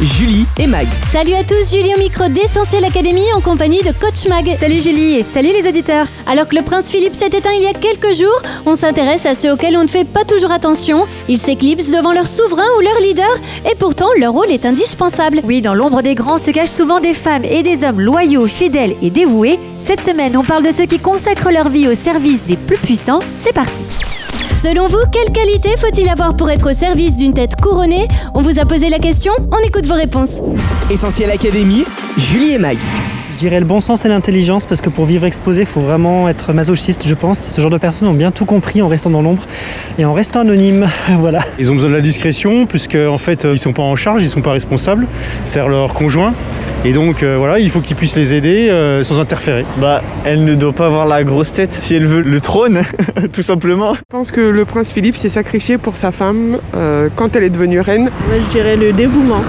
Julie et Mag. Salut à tous, Julie au micro d'Essentiel Academy en compagnie de Coach Mag. Salut Julie et salut les auditeurs. Alors que le prince Philippe s'est éteint il y a quelques jours, on s'intéresse à ceux auxquels on ne fait pas toujours attention. Ils s'éclipsent devant leur souverain ou leur leader et pourtant leur rôle est indispensable. Oui, dans l'ombre des grands se cachent souvent des femmes et des hommes loyaux, fidèles et dévoués. Cette semaine, on parle de ceux qui consacrent leur vie au service des plus puissants. C'est parti. Selon vous, quelle qualité faut-il avoir pour être au service d'une tête couronnée On vous a posé la question, on écoute vos réponses. Essentiel Académie. Julie et Mag. Je dirais le bon sens et l'intelligence parce que pour vivre exposé, il faut vraiment être masochiste, je pense. Ce genre de personnes ont bien tout compris en restant dans l'ombre et en restant anonyme. voilà. Ils ont besoin de la discrétion puisque en fait euh, ils sont pas en charge, ils sont pas responsables, c'est leur conjoint. Et donc euh, voilà, il faut qu'ils puissent les aider euh, sans interférer. Bah, elle ne doit pas avoir la grosse tête si elle veut le trône, tout simplement. Je pense que le prince Philippe s'est sacrifié pour sa femme euh, quand elle est devenue reine. Moi, je dirais le dévouement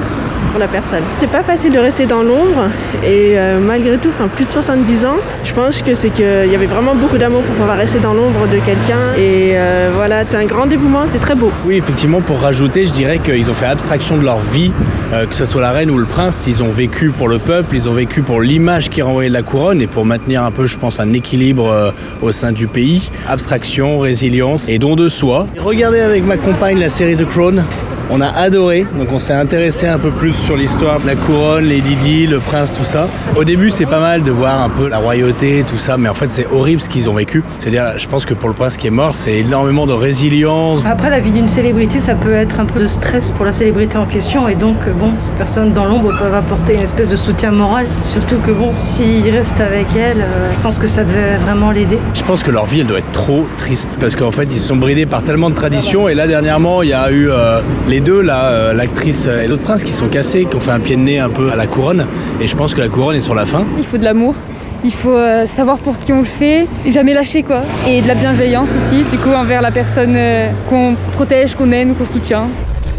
pour la personne. C'est pas facile de rester dans l'ombre et euh, malgré tout, plus de 70 ans, je pense que c'est qu'il y avait vraiment beaucoup d'amour pour pouvoir rester dans l'ombre de quelqu'un et euh, voilà, c'est un grand dévouement, c'est très beau. Oui, effectivement, pour rajouter, je dirais qu'ils ont fait abstraction de leur vie, euh, que ce soit la reine ou le prince, ils ont vécu pour le peuple, ils ont vécu pour l'image qui renvoyait de la couronne et pour maintenir un peu, je pense, un équilibre au sein du pays. Abstraction, résilience et don de soi. Regardez avec ma compagne la série The Crown. On a adoré, donc on s'est intéressé un peu plus sur l'histoire de la couronne, les Didi, le prince, tout ça. Au début, c'est pas mal de voir un peu la royauté, tout ça, mais en fait, c'est horrible ce qu'ils ont vécu. C'est-à-dire, je pense que pour le prince qui est mort, c'est énormément de résilience. Après, la vie d'une célébrité, ça peut être un peu de stress pour la célébrité en question. Et donc, bon, ces personnes dans l'ombre peuvent apporter une espèce de soutien moral. Surtout que, bon, s'il reste avec elle, euh, je pense que ça devait vraiment l'aider. Je pense que leur vie, elle doit être trop triste. Parce qu'en fait, ils sont bridés par tellement de traditions. Et là, dernièrement, il y a eu euh, les deux, là, euh, l'actrice et l'autre prince, qui sont cassés, qui ont fait un pied de nez un peu à la couronne. Et je pense que la couronne est sur la fin. Il faut de l'amour. Il faut euh, savoir pour qui on le fait, et jamais lâcher quoi. Et de la bienveillance aussi, du coup, envers la personne euh, qu'on protège, qu'on aime, qu'on soutient.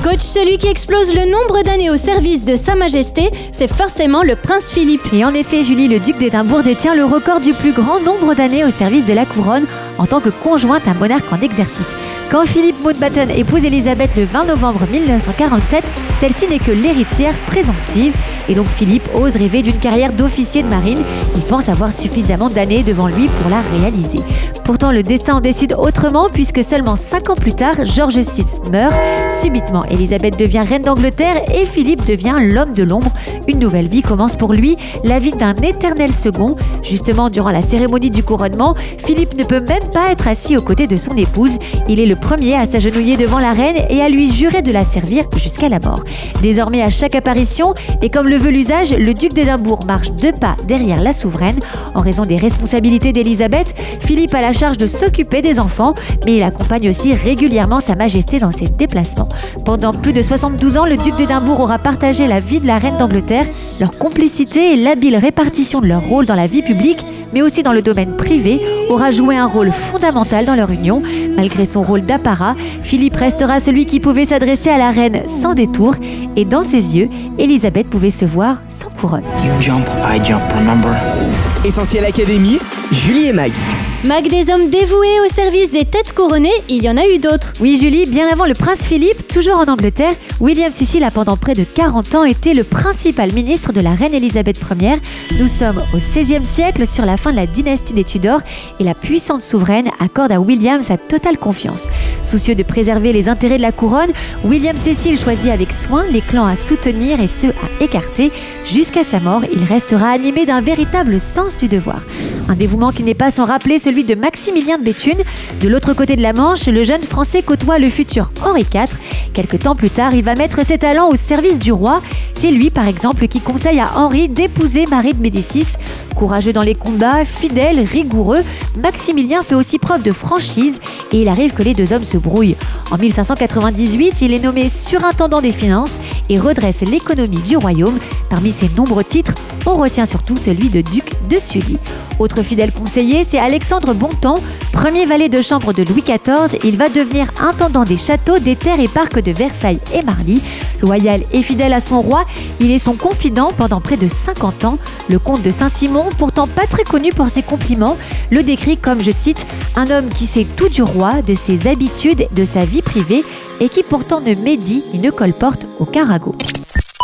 Coach, celui qui explose le nombre d'années au service de Sa Majesté, c'est forcément le prince Philippe. Et en effet, Julie, le duc d'Édimbourg détient le record du plus grand nombre d'années au service de la couronne en tant que conjoint d'un monarque en exercice. Quand Philippe Mountbatten épouse Elisabeth le 20 novembre 1947, celle-ci n'est que l'héritière présomptive. Et donc Philippe ose rêver d'une carrière d'officier de marine. Il pense avoir suffisamment d'années devant lui pour la réaliser. Pourtant, le destin en décide autrement puisque seulement 5 ans plus tard, George VI meurt. Subitement, Elisabeth devient reine d'Angleterre et Philippe devient l'homme de l'ombre. Une nouvelle vie commence pour lui, la vie d'un éternel second. Justement, durant la cérémonie du couronnement, Philippe ne peut même pas être assis aux côtés de son épouse. Il est le premier à s'agenouiller devant la reine et à lui jurer de la servir jusqu'à la mort. Désormais, à chaque apparition, et comme le veut l'usage, le duc d'Édimbourg marche deux pas derrière la souveraine. En raison des responsabilités d'Élisabeth, Philippe a la charge de s'occuper des enfants, mais il accompagne aussi régulièrement Sa Majesté dans ses déplacements. Pendant plus de 72 ans, le duc d'Édimbourg aura partagé la vie de la reine d'Angleterre, leur complicité et l'habile répartition de leur rôle dans la vie publique mais aussi dans le domaine privé, aura joué un rôle fondamental dans leur union. Malgré son rôle d'apparat, Philippe restera celui qui pouvait s'adresser à la reine sans détour, et dans ses yeux, Elisabeth pouvait se voir sans couronne. You jump, I jump, remember? Essentiel Académie. Julie et Mag. Mag des hommes dévoués au service des têtes couronnées, il y en a eu d'autres. Oui, Julie, bien avant le prince Philippe, toujours en Angleterre, William Cecil a pendant près de 40 ans été le principal ministre de la reine Elisabeth Ier. Nous sommes au XVIe siècle, sur la fin de la dynastie des Tudors, et la puissante souveraine accorde à William sa totale confiance. Soucieux de préserver les intérêts de la couronne, William Cecil choisit avec soin les clans à soutenir et ceux à écarter. Jusqu'à sa mort, il restera animé d'un véritable sens du devoir. Un dévouement qui n'est pas sans rappeler celui de Maximilien de Béthune. De l'autre côté de la Manche, le jeune Français côtoie le futur Henri IV. Quelque temps plus tard, il va mettre ses talents au service du roi. C'est lui, par exemple, qui conseille à Henri d'épouser Marie de Médicis. Courageux dans les combats, fidèle, rigoureux, Maximilien fait aussi preuve de franchise et il arrive que les deux hommes se brouillent. En 1598, il est nommé surintendant des finances et redresse l'économie du royaume. Parmi ses nombreux titres, on retient surtout celui de duc de Sully. Autre fidèle conseiller, c'est Alexandre Bontemps, premier valet de chambre de Louis XIV. Il va devenir intendant des châteaux, des terres et parcs de Versailles et Marly. Loyal et fidèle à son roi, il est son confident pendant près de 50 ans. Le comte de Saint-Simon, pourtant pas très connu pour ses compliments, le décrit comme, je cite, un homme qui sait tout du roi, de ses habitudes, de sa vie privée et qui pourtant ne médit ni ne colporte aucun ragot.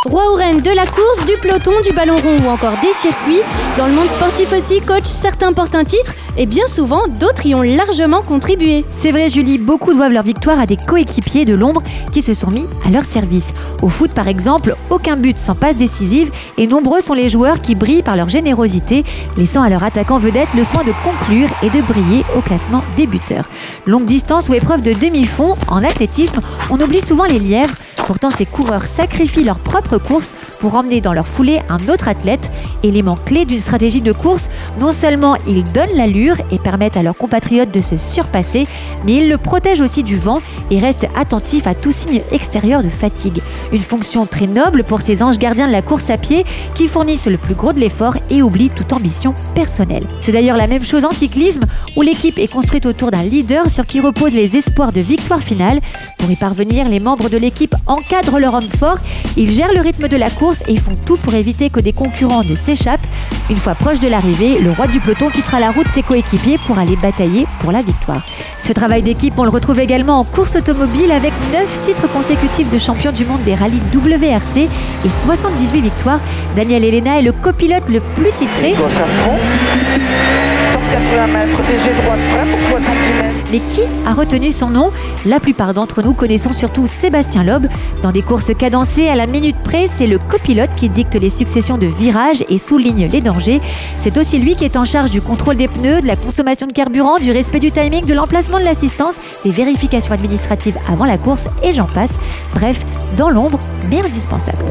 Roi ou reine de la course, du peloton, du ballon rond ou encore des circuits. Dans le monde sportif aussi, coach, certains portent un titre et bien souvent, d'autres y ont largement contribué. C'est vrai, Julie, beaucoup doivent leur victoire à des coéquipiers de l'ombre qui se sont mis à leur service. Au foot, par exemple, aucun but sans passe décisive et nombreux sont les joueurs qui brillent par leur générosité, laissant à leur attaquant vedette le soin de conclure et de briller au classement des buteurs. Longue distance ou épreuve de demi-fond, en athlétisme, on oublie souvent les lièvres. Pourtant, ces coureurs sacrifient leur propre course pour emmener dans leur foulée un autre athlète. Élément clé d'une stratégie de course, non seulement ils donnent l'allure et permettent à leurs compatriotes de se surpasser, mais ils le protègent aussi du vent et restent attentifs à tout signe extérieur de fatigue. Une fonction très noble pour ces anges gardiens de la course à pied qui fournissent le plus gros de l'effort et oublient toute ambition personnelle. C'est d'ailleurs la même chose en cyclisme où l'équipe est construite autour d'un leader sur qui reposent les espoirs de victoire finale. Pour y parvenir, les membres de l'équipe encadrent leur homme fort, ils gèrent le rythme de la course et font tout pour éviter que des concurrents ne s'échappent. Une fois proche de l'arrivée, le roi du peloton quittera la route ses coéquipiers pour aller batailler pour la victoire. Ce travail d'équipe, on le retrouve également en course automobile avec 9 titres consécutifs de champion du monde des rallyes WRC et 78 victoires. Daniel Elena est le copilote le plus titré. Mais qui a retenu son nom? La plupart d'entre nous connaissons surtout Sébastien Loeb. Dans des courses cadencées à la minute près, c'est le copilote qui dicte les successions de virages et souligne les dangers. C'est aussi lui qui est en charge du contrôle des pneus, de la consommation de carburant, du respect du timing, de l'emplacement de l'assistance, des vérifications administratives avant la course et j'en passe. Bref, dans l'ombre, mais indispensable.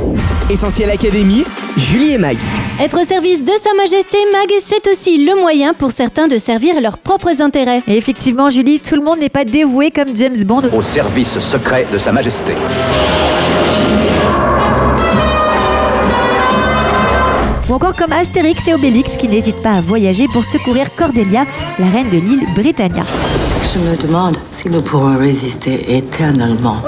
Essentiel Académie, Julie et Mag. Être au service de Sa Majesté Mag, c'est aussi le moyen pour certains de servir leurs propres intérêts. Et effectivement, Julie, tout le monde n'est pas dévoué comme James Bond. Au service secret de Sa Majesté. Ou encore comme Astérix et Obélix qui n'hésitent pas à voyager pour secourir Cordelia, la reine de l'île Britannia. Je me demande si nous pourrons résister éternellement.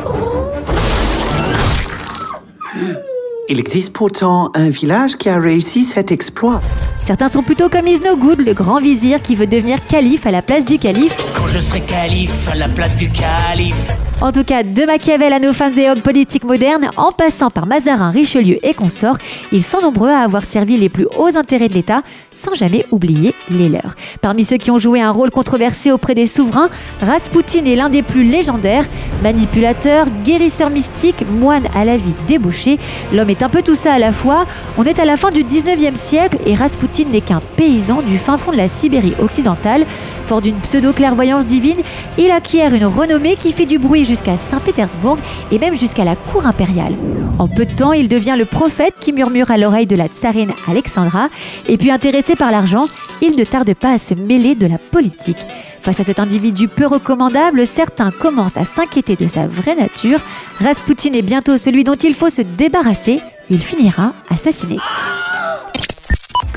Il existe pourtant un village qui a réussi cet exploit. Certains sont plutôt comme Isno Good, le grand vizir qui veut devenir calife à la place du calife. Quand je serai calife à la place du calife. En tout cas, de Machiavel à nos femmes et hommes politiques modernes, en passant par Mazarin, Richelieu et consorts, ils sont nombreux à avoir servi les plus hauts intérêts de l'État sans jamais oublier les leurs. Parmi ceux qui ont joué un rôle controversé auprès des souverains, Rasputin est l'un des plus légendaires. Manipulateur, guérisseur mystique, moine à la vie débauchée, l'homme est un peu tout ça à la fois. On est à la fin du 19e siècle et Rasputin n'est qu'un paysan du fin fond de la Sibérie occidentale. Fort d'une pseudo-clairvoyance divine, il acquiert une renommée qui fait du bruit jusqu'à Saint-Pétersbourg et même jusqu'à la cour impériale. En peu de temps, il devient le prophète qui murmure à l'oreille de la tsarine Alexandra. Et puis intéressé par l'argent, il ne tarde pas à se mêler de la politique. Face à cet individu peu recommandable, certains commencent à s'inquiéter de sa vraie nature. Rasputin est bientôt celui dont il faut se débarrasser. Il finira assassiné.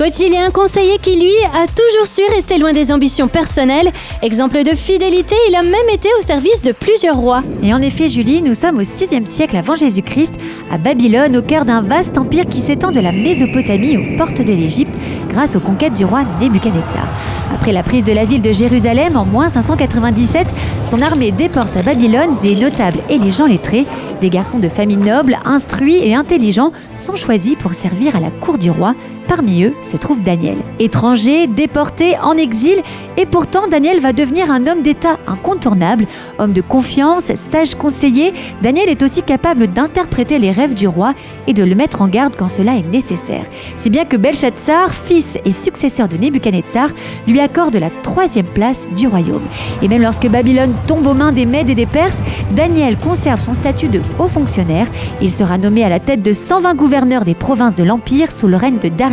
Coach, il est un conseiller qui, lui, a toujours su rester loin des ambitions personnelles. Exemple de fidélité, il a même été au service de plusieurs rois. Et en effet, Julie, nous sommes au 6e siècle avant Jésus-Christ, à Babylone, au cœur d'un vaste empire qui s'étend de la Mésopotamie aux portes de l'Égypte, grâce aux conquêtes du roi Nebuchadnezzar. Après la prise de la ville de Jérusalem en moins 597, son armée déporte à Babylone des notables et les gens lettrés. Des garçons de famille noble, instruits et intelligents sont choisis pour servir à la cour du roi. Parmi eux se trouve Daniel. Étranger, déporté, en exil, et pourtant Daniel va devenir un homme d'État incontournable. Homme de confiance, sage conseiller, Daniel est aussi capable d'interpréter les rêves du roi et de le mettre en garde quand cela est nécessaire. Si bien que Belshazzar, fils et successeur de Nebuchadnezzar, lui accorde la troisième place du royaume. Et même lorsque Babylone tombe aux mains des Mèdes et des Perses, Daniel conserve son statut de haut fonctionnaire. Il sera nommé à la tête de 120 gouverneurs des provinces de l'Empire sous le règne de Darius,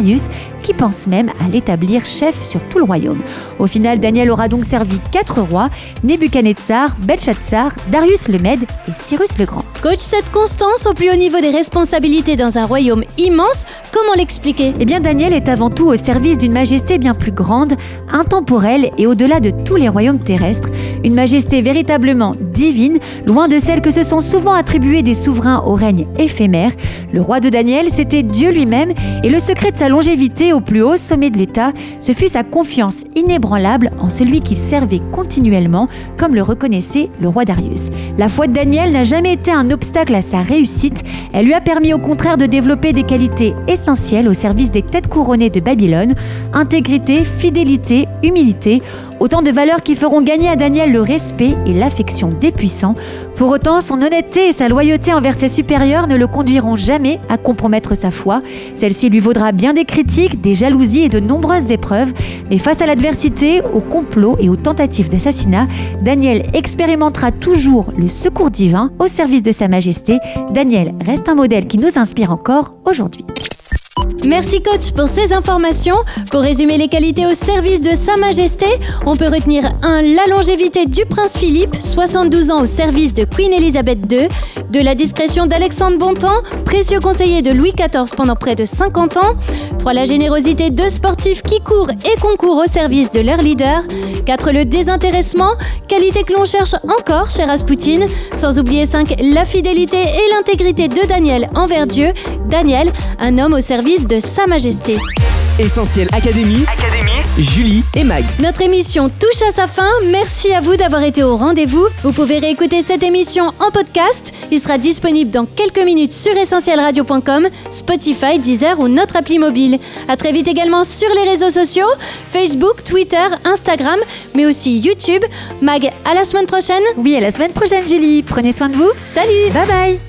qui pense même à l'établir chef sur tout le royaume. Au final, Daniel aura donc servi quatre rois, Nebuchadnezzar, Belshazzar, Darius le Mède et Cyrus le Grand. Coach, cette constance au plus haut niveau des responsabilités dans un royaume immense, comment l'expliquer? Eh bien, Daniel est avant tout au service d'une majesté bien plus grande, intemporelle et au-delà de tous les royaumes terrestres. Une majesté véritablement divine, loin de celle que se sont souvent attribuées des souverains au règne éphémère. Le roi de Daniel, c'était Dieu lui-même, et le secret de sa longévité au plus haut sommet de l'État, ce fut sa confiance inébranlable en celui qu'il servait continuellement, comme le reconnaissait le roi Darius. La foi de Daniel n'a jamais été un obstacle à sa réussite, elle lui a permis au contraire de développer des qualités essentielles au service des têtes couronnées de Babylone, intégrité, fidélité, humilité, autant de valeurs qui feront gagner à Daniel le respect et l'affection des puissants. Pour autant, son honnêteté et sa loyauté envers ses supérieurs ne le conduiront jamais à compromettre sa foi. Celle-ci lui vaudra bien des critiques, des jalousies et de nombreuses épreuves, mais face à l'adversité, aux complots et aux tentatives d'assassinat, Daniel expérimentera toujours le secours divin au service de sa majesté. Daniel reste un modèle qui nous inspire encore aujourd'hui. Merci coach pour ces informations. Pour résumer les qualités au service de Sa Majesté, on peut retenir 1. La longévité du prince Philippe, 72 ans au service de Queen Elizabeth II, de la discrétion d'Alexandre Bontemps, précieux conseiller de Louis XIV pendant près de 50 ans, 3. La générosité de sportifs qui courent et concourent au service de leur leader, 4. Le désintéressement, qualité que l'on cherche encore chez Rasputin, sans oublier 5. La fidélité et l'intégrité de Daniel envers Dieu, Daniel, un homme au service de Sa Majesté. Essentiel Académie, Julie et Mag. Notre émission touche à sa fin. Merci à vous d'avoir été au rendez-vous. Vous pouvez réécouter cette émission en podcast. Il sera disponible dans quelques minutes sur essentielradio.com, Spotify, Deezer ou notre appli mobile. À très vite également sur les réseaux sociaux Facebook, Twitter, Instagram, mais aussi YouTube. Mag, à la semaine prochaine. Oui, à la semaine prochaine, Julie. Prenez soin de vous. Salut. Bye bye.